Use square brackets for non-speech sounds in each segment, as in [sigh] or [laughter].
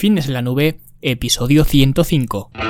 Fitness en la Nube, episodio 105.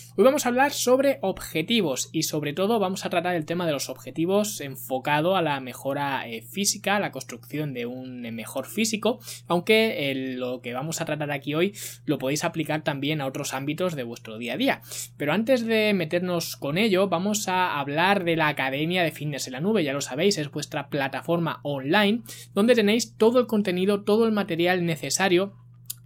Hoy vamos a hablar sobre objetivos y sobre todo vamos a tratar el tema de los objetivos enfocado a la mejora eh, física, a la construcción de un eh, mejor físico, aunque eh, lo que vamos a tratar aquí hoy lo podéis aplicar también a otros ámbitos de vuestro día a día. Pero antes de meternos con ello, vamos a hablar de la Academia de Fitness en la Nube, ya lo sabéis, es vuestra plataforma online donde tenéis todo el contenido, todo el material necesario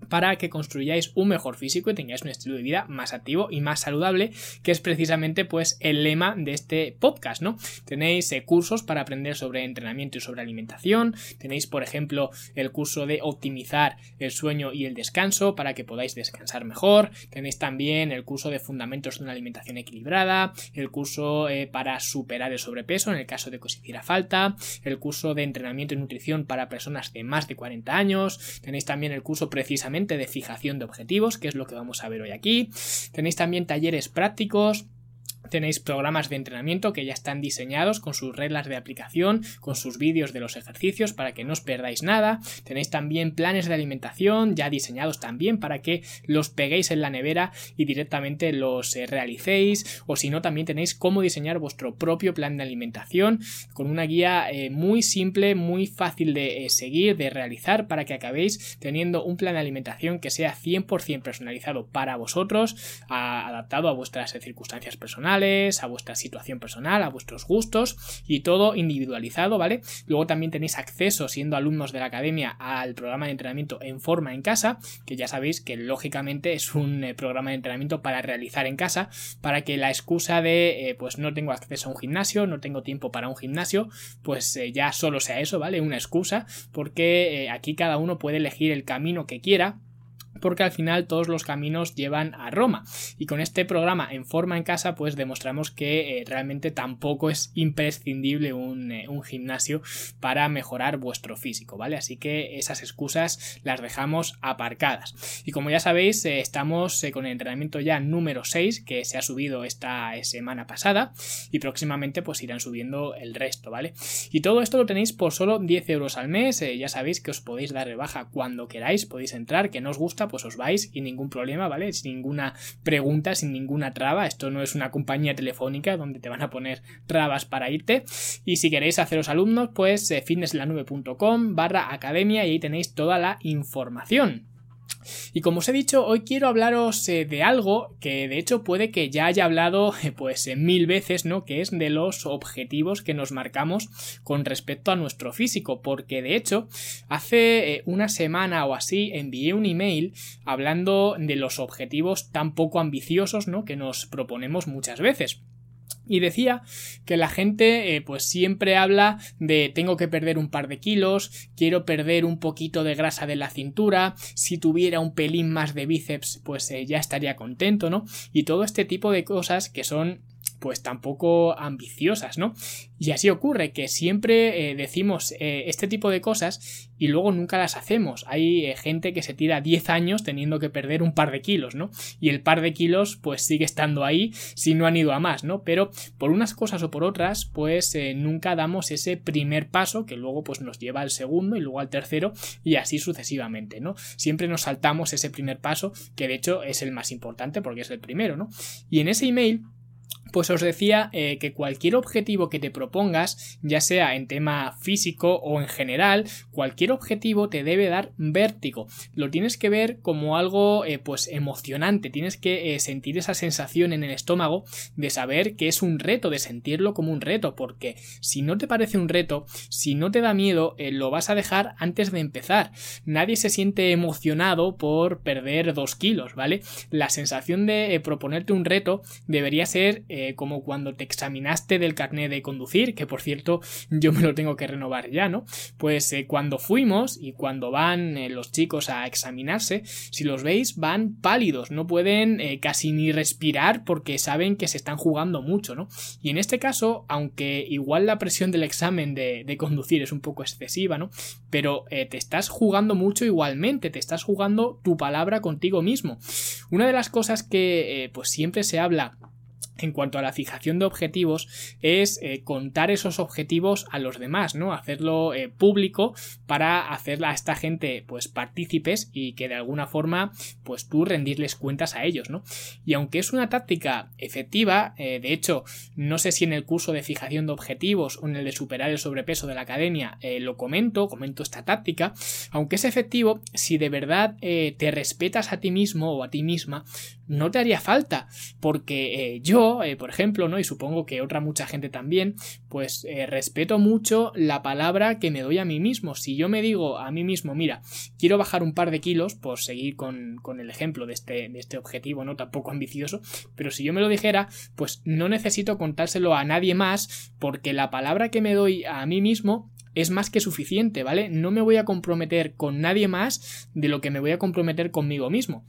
para que construyáis un mejor físico y tengáis un estilo de vida más activo y más saludable, que es precisamente pues el lema de este podcast, ¿no? Tenéis eh, cursos para aprender sobre entrenamiento y sobre alimentación, tenéis por ejemplo el curso de optimizar el sueño y el descanso para que podáis descansar mejor, tenéis también el curso de fundamentos de una alimentación equilibrada, el curso eh, para superar el sobrepeso en el caso de que os hiciera falta, el curso de entrenamiento y nutrición para personas de más de 40 años, tenéis también el curso precisamente de fijación de objetivos, que es lo que vamos a ver hoy aquí. Tenéis también talleres prácticos Tenéis programas de entrenamiento que ya están diseñados con sus reglas de aplicación, con sus vídeos de los ejercicios para que no os perdáis nada. Tenéis también planes de alimentación ya diseñados también para que los peguéis en la nevera y directamente los eh, realicéis. O si no, también tenéis cómo diseñar vuestro propio plan de alimentación con una guía eh, muy simple, muy fácil de eh, seguir, de realizar para que acabéis teniendo un plan de alimentación que sea 100% personalizado para vosotros, adaptado a vuestras circunstancias personales a vuestra situación personal, a vuestros gustos y todo individualizado, ¿vale? Luego también tenéis acceso, siendo alumnos de la academia, al programa de entrenamiento en forma en casa, que ya sabéis que lógicamente es un eh, programa de entrenamiento para realizar en casa, para que la excusa de eh, pues no tengo acceso a un gimnasio, no tengo tiempo para un gimnasio, pues eh, ya solo sea eso, ¿vale? Una excusa, porque aquí cada uno puede elegir el camino que quiera porque al final todos los caminos llevan a Roma. Y con este programa en forma en casa, pues demostramos que eh, realmente tampoco es imprescindible un, eh, un, gimnasio para mejorar vuestro físico, ¿vale? Así que esas excusas las dejamos aparcadas. Y como ya sabéis, eh, estamos con el entrenamiento ya número 6, que se ha subido esta semana pasada, y próximamente pues irán subiendo el resto, ¿vale? Y todo esto lo tenéis por solo 10 euros al mes, ya sabéis que os podéis dar de baja cuando queráis, podéis entrar, que no os gusta, pues os vais y ningún problema, ¿vale? Sin ninguna pregunta, sin ninguna traba. Esto no es una compañía telefónica donde te van a poner trabas para irte. Y si queréis haceros alumnos, pues eh, fitnesslanube.com barra academia y ahí tenéis toda la información. Y como os he dicho, hoy quiero hablaros eh, de algo que de hecho puede que ya haya hablado eh, pues mil veces, ¿no? Que es de los objetivos que nos marcamos con respecto a nuestro físico, porque de hecho hace eh, una semana o así envié un email hablando de los objetivos tan poco ambiciosos, ¿no? Que nos proponemos muchas veces. Y decía que la gente eh, pues siempre habla de tengo que perder un par de kilos, quiero perder un poquito de grasa de la cintura, si tuviera un pelín más de bíceps pues eh, ya estaría contento, ¿no? Y todo este tipo de cosas que son pues tampoco ambiciosas, ¿no? Y así ocurre que siempre eh, decimos eh, este tipo de cosas y luego nunca las hacemos. Hay eh, gente que se tira 10 años teniendo que perder un par de kilos, ¿no? Y el par de kilos pues sigue estando ahí si no han ido a más, ¿no? Pero por unas cosas o por otras pues nunca damos ese primer paso que luego pues nos lleva al segundo y luego al tercero y así sucesivamente, ¿no? Siempre nos saltamos ese primer paso que de hecho es el más importante porque es el primero, ¿no? Y en ese email pues os decía eh, que cualquier objetivo que te propongas, ya sea en tema físico o en general, cualquier objetivo te debe dar vértigo. Lo tienes que ver como algo eh, pues emocionante, tienes que eh, sentir esa sensación en el estómago de saber que es un reto, de sentirlo como un reto, porque si no te parece un reto, si no te da miedo, lo vas a dejar antes de empezar. Nadie se siente emocionado por perder dos kilos, ¿vale? La sensación de proponerte un reto debería ser como cuando te examinaste del carnet de conducir, que por cierto yo me lo tengo que renovar ya, ¿no? Pues cuando fuimos y cuando van los chicos a examinarse, si los veis van pálidos, no pueden casi ni respirar porque saben que se están jugando mucho, ¿no? Y en este caso, aunque igual la presión del examen de, de conducir es un poco excesiva, ¿no? Pero eh, te estás jugando mucho igualmente, te estás jugando tu palabra contigo mismo. Una de las cosas que eh, pues siempre se habla en cuanto a la fijación de objetivos es eh, contar esos objetivos a los demás, ¿no? Hacerlo eh, público para hacer a esta gente pues partícipes y que de alguna forma pues tú rendirles cuentas a ellos, ¿no? Y aunque es una táctica efectiva, eh, de hecho no sé si en el curso de fijación de objetivos o en el de superar el sobrepeso de la academia lo comento, comento esta táctica, aunque es efectivo, si de verdad te respetas a ti mismo o a ti misma, no te haría falta, porque yo eh, por ejemplo, ¿no? Y supongo que otra mucha gente también, pues eh, respeto mucho la palabra que me doy a mí mismo. Si yo me digo a mí mismo, mira, quiero bajar un par de kilos, por seguir con, el ejemplo de este, de este objetivo, no tampoco ambicioso, pero si yo me lo dijera, pues no necesito contárselo a nadie más, porque la palabra que me doy a mí mismo es más que suficiente, ¿vale? No me voy a comprometer con nadie más de lo que me voy a comprometer conmigo mismo.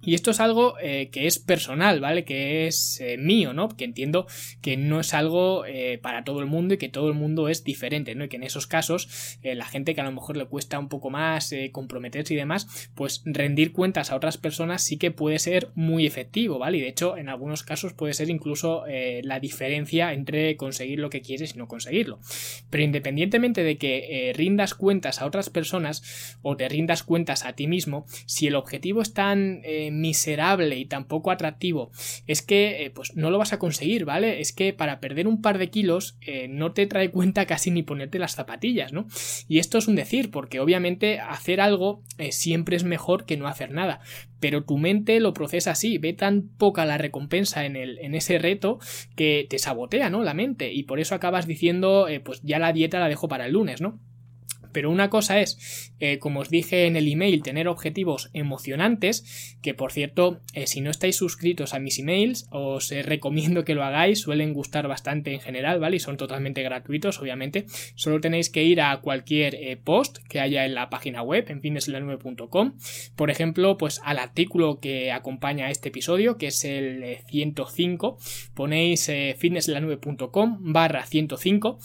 Y esto es algo eh, que es personal, ¿vale? Que es eh, mío, ¿no? Que entiendo que no es algo eh, para todo el mundo y que todo el mundo es diferente, ¿no? Y que en esos casos la gente que a lo mejor le cuesta un poco más comprometerse y demás, pues rendir cuentas a otras personas sí que puede ser muy efectivo, ¿vale? Y de hecho en algunos casos puede ser incluso la diferencia entre conseguir lo que quieres y no conseguirlo. Pero independientemente de que rindas cuentas a otras personas o te rindas cuentas a ti mismo, si el objetivo es tan miserable y tampoco atractivo, es que eh, pues no lo vas a conseguir, ¿vale? Es que para perder un par de kilos eh, no te trae cuenta casi ni ponerte las zapatillas, ¿no? Y esto es un decir, porque obviamente hacer algo eh, siempre es mejor que no hacer nada, pero tu mente lo procesa así, ve tan poca la recompensa en, el, en ese reto que te sabotea, ¿no? La mente, y por eso acabas diciendo, pues ya la dieta la dejo para el lunes, ¿no? Pero una cosa es, eh, como os dije en el email, tener objetivos emocionantes, que por cierto, eh, si no estáis suscritos a mis emails, os eh, recomiendo que lo hagáis, suelen gustar bastante en general, ¿vale? Y son totalmente gratuitos, obviamente. Solo tenéis que ir a cualquier post que haya en la página web, en finesla9.com. Por ejemplo, pues al artículo que acompaña a este episodio, que es el 105, ponéis fitnesslanube.com barra 105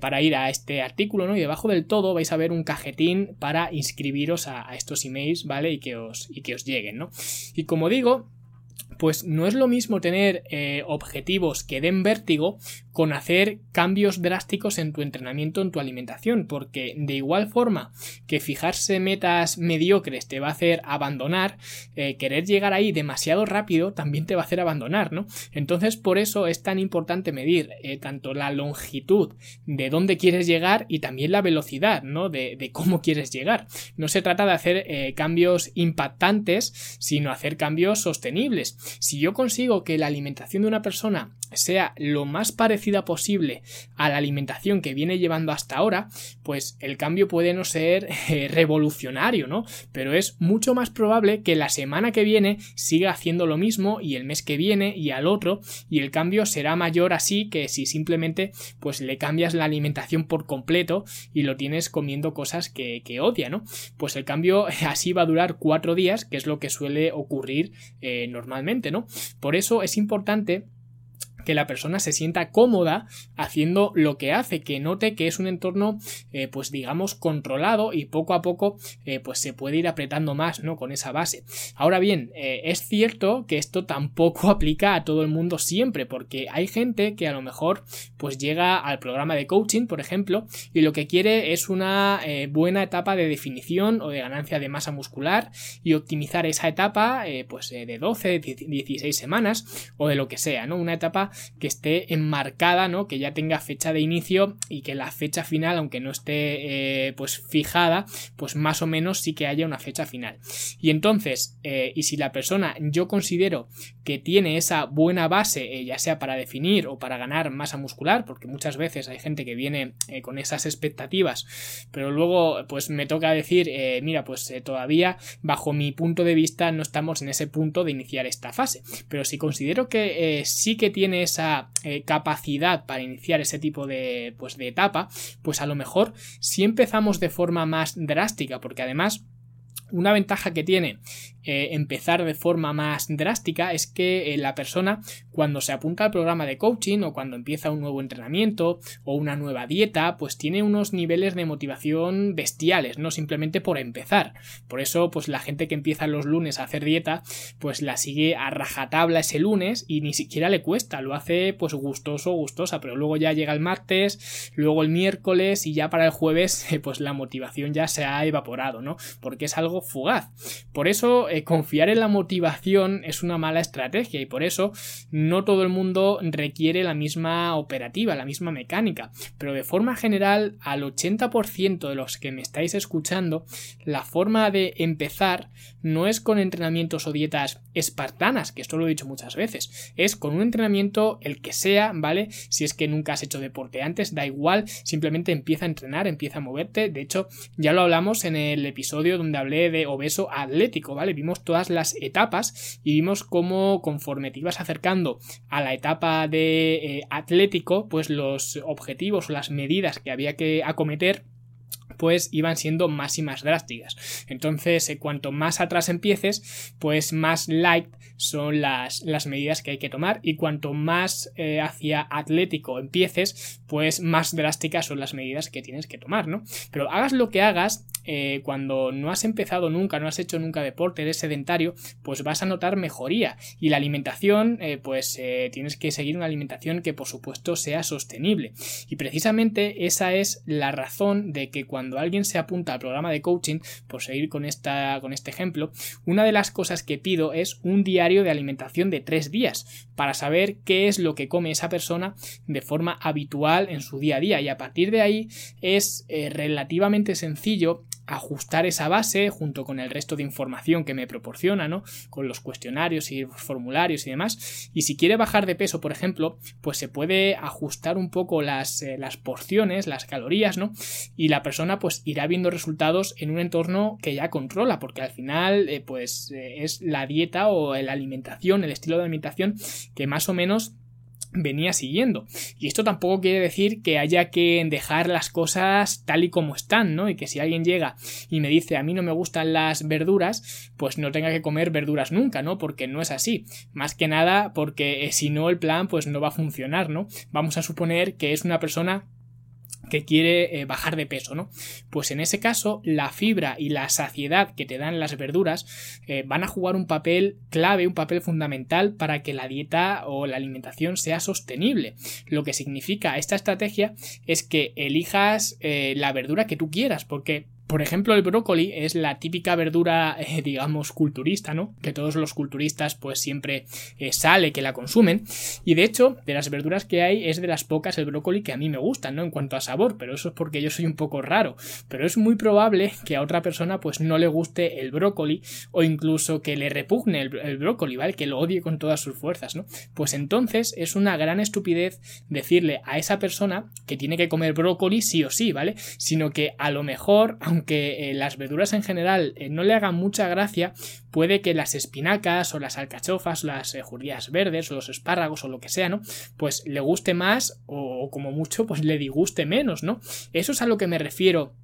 para ir a este artículo, ¿no? Y debajo del todo vais a ver un cajetín para inscribiros a, estos emails, ¿vale? Y que os, y que os lleguen, ¿no? Y como digo, pues no es lo mismo tener eh, objetivos que den vértigo con hacer cambios drásticos en tu entrenamiento, en tu alimentación, porque de igual forma que fijarse metas mediocres te va a hacer abandonar, eh, querer llegar ahí demasiado rápido también te va a hacer abandonar, ¿no? Entonces por eso es tan importante medir eh, tanto la longitud de dónde quieres llegar y también la velocidad, ¿no? De, de cómo quieres llegar. No se trata de hacer cambios impactantes, sino hacer cambios sostenibles. Si yo consigo que la alimentación de una persona sea lo más parecida posible a la alimentación que viene llevando hasta ahora, pues el cambio puede no ser [laughs] eh, revolucionario, ¿no? Pero es mucho más probable que la semana que viene siga haciendo lo mismo y el mes que viene y al otro y el cambio será mayor así que si simplemente pues le cambias la alimentación por completo y lo tienes comiendo cosas que, odia, ¿no? Pues el cambio [laughs] así va a durar cuatro días, que es lo que suele ocurrir eh, normalmente, ¿no? Por eso es importante que la persona se sienta cómoda haciendo lo que hace, que note que es un entorno, eh, pues digamos, controlado y poco a poco, eh, pues se puede ir apretando más, ¿no? Con esa base. Ahora bien, eh, es cierto que esto tampoco [laughs] aplica a todo el mundo siempre, porque hay gente que a lo mejor, pues llega al programa de coaching, por ejemplo, y lo que quiere es una buena etapa de definición o de ganancia de masa muscular y optimizar esa etapa, pues de 12, 16 semanas o de lo que sea, ¿no? Una etapa que esté enmarcada, ¿no? Que ya tenga fecha de inicio y que la fecha final, aunque no esté eh, pues fijada, pues más o menos sí que haya una fecha final. Y entonces, eh, y si la persona yo considero que tiene esa buena base, eh, ya sea para definir o para ganar masa muscular, porque muchas veces hay gente que viene con esas expectativas, pero luego pues me toca decir, mira, pues todavía bajo mi punto de vista no estamos en ese punto de iniciar esta fase, pero si considero que sí que tiene esa eh, capacidad para iniciar ese tipo de, pues, de etapa, pues a lo mejor si empezamos de forma más drástica, porque además una ventaja que tiene eh, empezar de forma más drástica es que eh, la persona cuando se apunta al programa de coaching o cuando empieza un nuevo entrenamiento o una nueva dieta pues tiene unos niveles de motivación bestiales no simplemente por empezar. Por eso pues la gente que empieza los lunes a hacer dieta pues la sigue a rajatabla ese lunes y ni siquiera le cuesta lo hace pues gustoso gustosa pero luego ya llega el martes luego el miércoles y ya para el jueves [laughs] pues la motivación ya se ha evaporado no porque es algo fugaz. Por eso eh, confiar en la motivación es una mala estrategia y por eso no todo el mundo requiere la misma operativa, la misma mecánica. Pero de forma general, al 80% de los que me estáis escuchando, la forma de empezar no es con entrenamientos o dietas espartanas, que esto lo he dicho muchas veces, es con un entrenamiento el que sea, ¿vale? Si es que nunca has hecho deporte antes, da igual, simplemente empieza a entrenar, empieza a moverte. De hecho, ya lo hablamos en el episodio donde hablé de obeso atlético, ¿vale? Todas las etapas y vimos cómo conforme te ibas acercando a la etapa de eh, atlético, pues los objetivos o las medidas que había que acometer pues iban siendo más y más drásticas. Entonces, eh, cuanto más atrás empieces, pues más light son las, las medidas que hay que tomar y cuanto más eh, hacia atlético empieces, pues más drásticas son las medidas que tienes que tomar, ¿no? Pero hagas lo que hagas, eh, cuando no has empezado nunca, no has hecho nunca deporte, eres sedentario, pues vas a notar mejoría. Y la alimentación, pues tienes que seguir una alimentación que por supuesto sea sostenible. Y precisamente esa es la razón de que cuando cuando alguien se apunta al programa de coaching, por seguir con, esta, con este ejemplo, una de las cosas que pido es un diario de alimentación de tres días para saber qué es lo que come esa persona de forma habitual en su día a día. Y a partir de ahí es eh, relativamente sencillo ajustar esa base junto con el resto de información que me proporciona, ¿no? Con los cuestionarios y formularios y demás. Y si quiere bajar de peso, por ejemplo, pues se puede ajustar un poco las, eh, las porciones, las calorías, ¿no? Y la persona pues irá viendo resultados en un entorno que ya controla, porque al final eh, pues eh, es la dieta o la alimentación, el estilo de alimentación que más o menos venía siguiendo. Y esto tampoco quiere decir que haya que dejar las cosas tal y como están, ¿no? Y que si alguien llega y me dice a mí no me gustan las verduras, pues no tenga que comer verduras nunca, ¿no? Porque no es así. Más que nada porque eh, si no el plan pues no va a funcionar, ¿no? Vamos a suponer que es una persona que quiere eh, bajar de peso, ¿no? Pues en ese caso, la fibra y la saciedad que te dan las verduras eh, van a jugar un papel clave, un papel fundamental para que la dieta o la alimentación sea sostenible. Lo que significa esta estrategia es que elijas eh, la verdura que tú quieras, porque por ejemplo, el brócoli es la típica verdura, eh, digamos, culturista, ¿no? Que todos los culturistas, pues siempre eh, sale que la consumen. Y de hecho, de las verduras que hay, es de las pocas el brócoli que a mí me gustan, ¿no? En cuanto a sabor, pero eso es porque yo soy un poco raro. Pero es muy probable que a otra persona, pues no le guste el brócoli, o incluso que le repugne el, el brócoli, ¿vale? Que lo odie con todas sus fuerzas, ¿no? Pues entonces es una gran estupidez decirle a esa persona que tiene que comer brócoli sí o sí, ¿vale? Sino que a lo mejor, eh, las verduras en general eh, no le hagan mucha gracia, puede que las espinacas o las alcachofas, las eh, judías verdes o los espárragos o lo que sea, ¿no? Pues le guste más o, o como mucho, pues le disguste menos, ¿no? Eso es a lo que me refiero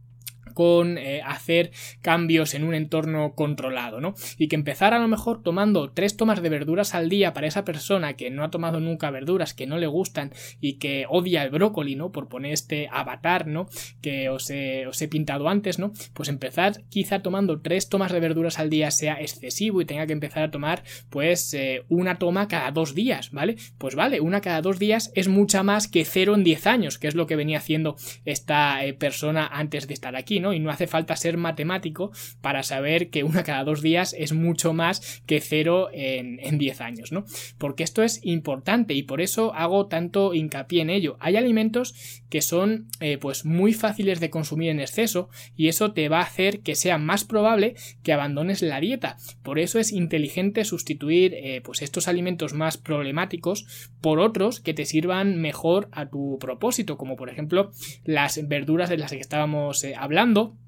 con eh, hacer cambios en un entorno controlado, ¿no? Y que empezar a lo mejor tomando tres tomas de verduras al día para esa persona que no ha tomado nunca verduras, que no le gustan y que odia el brócoli, ¿no? Por poner este avatar, ¿no? Que os he, pintado antes, ¿no? Pues empezar quizá tomando tres tomas de verduras al día sea excesivo y tenga que empezar a tomar pues eh, una toma cada dos días, ¿vale? Pues vale, una cada dos días es mucha más que cero en diez años, que es lo que venía haciendo esta eh, persona antes de estar aquí, y no hace falta ser matemático para saber que una cada dos días es mucho más que cero en, en 10 años, ¿no? Porque esto es importante y por eso hago tanto hincapié en ello. Hay alimentos que son eh, pues muy fáciles de consumir en exceso y eso te va a hacer que sea más probable que abandones la dieta. Por eso es inteligente sustituir eh, pues estos alimentos más problemáticos por otros que te sirvan mejor a tu propósito, como por ejemplo las verduras de las que estábamos eh, hablando trabajando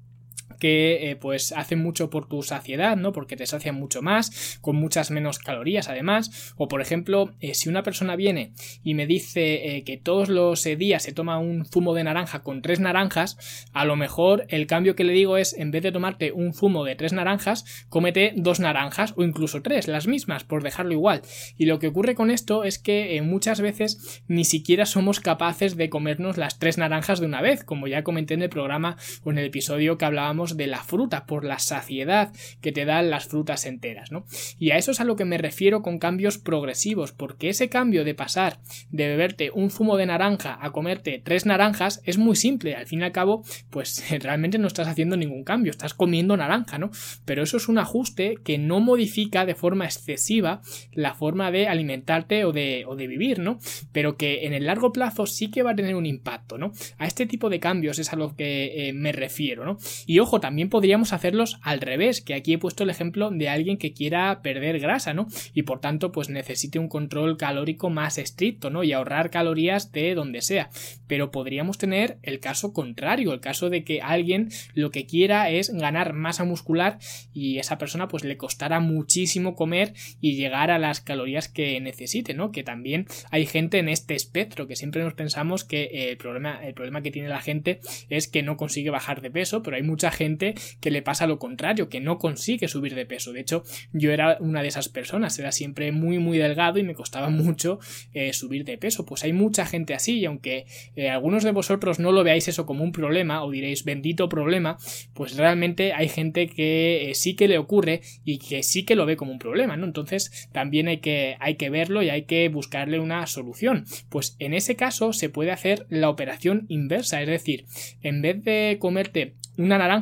que eh, pues hacen mucho por tu saciedad, ¿no? Porque te sacian mucho más, con muchas menos calorías además. O por ejemplo, eh, si una persona viene y me dice eh, que todos los días se toma un zumo de naranja con tres naranjas, a lo mejor el cambio que le digo es en vez de tomarte un zumo de tres naranjas, cómete dos naranjas o incluso tres, las mismas, por dejarlo igual. Y lo que ocurre con esto es que muchas veces ni siquiera somos capaces de comernos las tres naranjas de una vez, como ya comenté en el programa o en el episodio que hablábamos de la fruta, por la saciedad que te dan las frutas enteras, ¿no? Y a eso es a lo que me refiero con cambios progresivos, porque ese cambio de pasar de beberte un zumo de naranja a comerte tres naranjas es muy simple, al fin y al cabo, pues [laughs] realmente no estás haciendo ningún cambio, estás comiendo naranja, ¿no? Pero eso es un ajuste que no modifica de forma excesiva la forma de alimentarte o de, o de vivir, ¿no? Pero que en el largo plazo sí que va a tener un impacto, ¿no? A este tipo de cambios es a lo que eh, me refiero, ¿no? Y ojo, también podríamos hacerlos al revés, que aquí he puesto el ejemplo de alguien que quiera perder grasa, ¿no? Y por tanto, pues necesite un control calórico más estricto, ¿no? Y ahorrar calorías de donde sea. Pero podríamos tener el caso contrario, el caso de que alguien lo que quiera es ganar masa muscular y esa persona pues le costará muchísimo comer y llegar a las calorías que necesite, ¿no? Que también hay gente en este espectro que siempre nos pensamos que el problema, el problema que tiene la gente es que no consigue bajar de peso, pero hay mucha gente que le pasa lo contrario, que no consigue subir de peso. De hecho, yo era una de esas personas, era siempre muy muy delgado y me costaba mucho eh, subir de peso. Pues hay mucha gente así y aunque eh, algunos de vosotros no lo veáis eso como un problema o diréis bendito problema, pues realmente hay gente que eh, sí que le ocurre y que sí que lo ve como un problema, ¿no? Entonces también hay que, hay que verlo y hay que buscarle una solución. Pues en ese caso se puede hacer la operación inversa, es decir, en vez de comerte una naranja,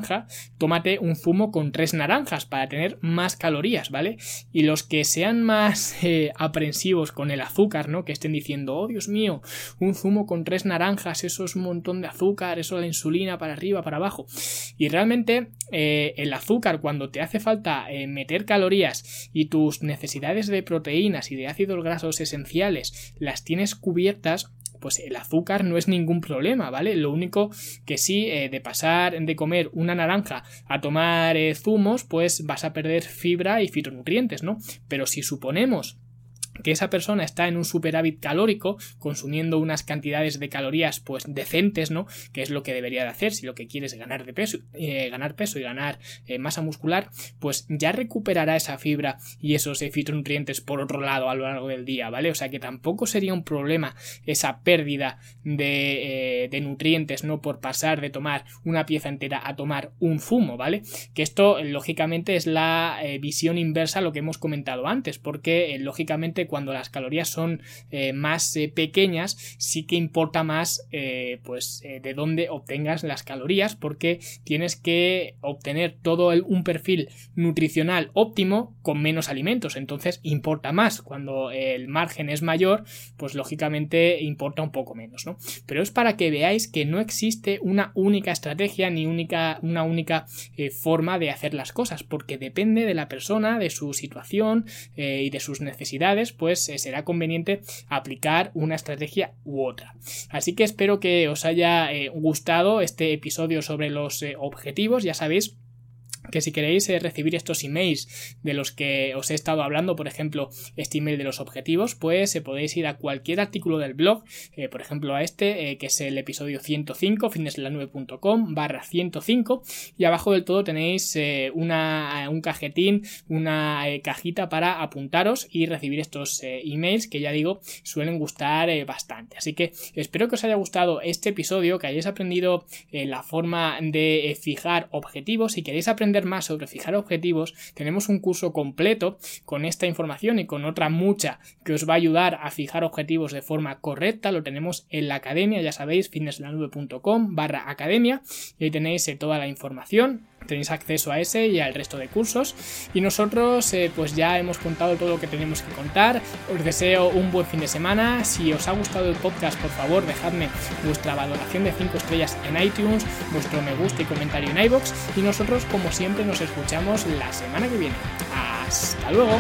tómate un zumo con tres naranjas para tener más calorías, ¿vale? Y los que sean más [laughs] eh, aprensivos con el azúcar, ¿no? Que estén diciendo, oh Dios mío, un zumo con tres naranjas, eso es un montón de azúcar, eso es la insulina para arriba, para abajo. Y realmente eh, el azúcar, cuando te hace falta eh, meter calorías y tus necesidades de proteínas y de ácidos grasos esenciales las tienes cubiertas, pues el azúcar no es ningún problema, ¿vale? Lo único que sí, eh, de pasar de comer una naranja a tomar eh, zumos, pues vas a perder fibra y fitonutrientes, ¿no? Pero si suponemos que esa persona está en un superávit calórico, consumiendo unas cantidades de calorías pues decentes, ¿no? Que es lo que debería de hacer si lo que quieres es ganar de peso, eh, ganar peso y ganar eh, masa muscular, pues ya recuperará esa fibra y esos eh, por otro lado a lo largo del día, ¿vale? O sea que tampoco sería un problema esa pérdida de, de nutrientes, ¿no? Por pasar de tomar una pieza entera a tomar un zumo, ¿vale? Que esto lógicamente es la visión inversa a lo que hemos comentado antes, porque lógicamente cuando las calorías son eh, más eh, pequeñas, sí que importa más eh, pues de dónde obtengas las calorías, porque tienes que obtener todo un perfil nutricional óptimo con menos alimentos. Entonces importa más. Cuando el margen es mayor, pues lógicamente importa un poco menos, ¿no? Pero es para que veáis que no existe una única estrategia ni única, una única forma de hacer las cosas, porque depende de la persona, de su situación y de sus necesidades pues será conveniente aplicar una estrategia u otra. Así que espero que os haya eh, gustado este episodio sobre los eh, objetivos, ya sabéis que si queréis eh, recibir estos emails de los que os he estado hablando, por ejemplo, este email de los objetivos, pues eh, podéis ir a cualquier artículo del blog, eh, por ejemplo a este, que es el episodio 105, fitnesslanube.com barra 105, y abajo del todo tenéis una, un cajetín, una cajita para apuntaros y recibir estos emails que ya digo suelen gustar bastante. Así que espero que os haya gustado este episodio, que hayáis aprendido la forma de fijar objetivos. Si queréis aprender más sobre fijar objetivos, tenemos un curso completo con esta información y con otra mucha que os va a ayudar a fijar objetivos de forma correcta. Lo tenemos en la academia, ya sabéis, fitnesslanube.com barra academia y ahí tenéis eh, toda la información tenéis acceso a ese y al resto de cursos. Y nosotros eh, pues ya hemos contado todo lo que tenemos que contar. Os deseo un buen fin de semana. Si os ha gustado el podcast por favor dejadme vuestra valoración de 5 estrellas en iTunes vuestro me gusta y comentario en iBox y nosotros como siempre nos escuchamos la semana que viene. Hasta luego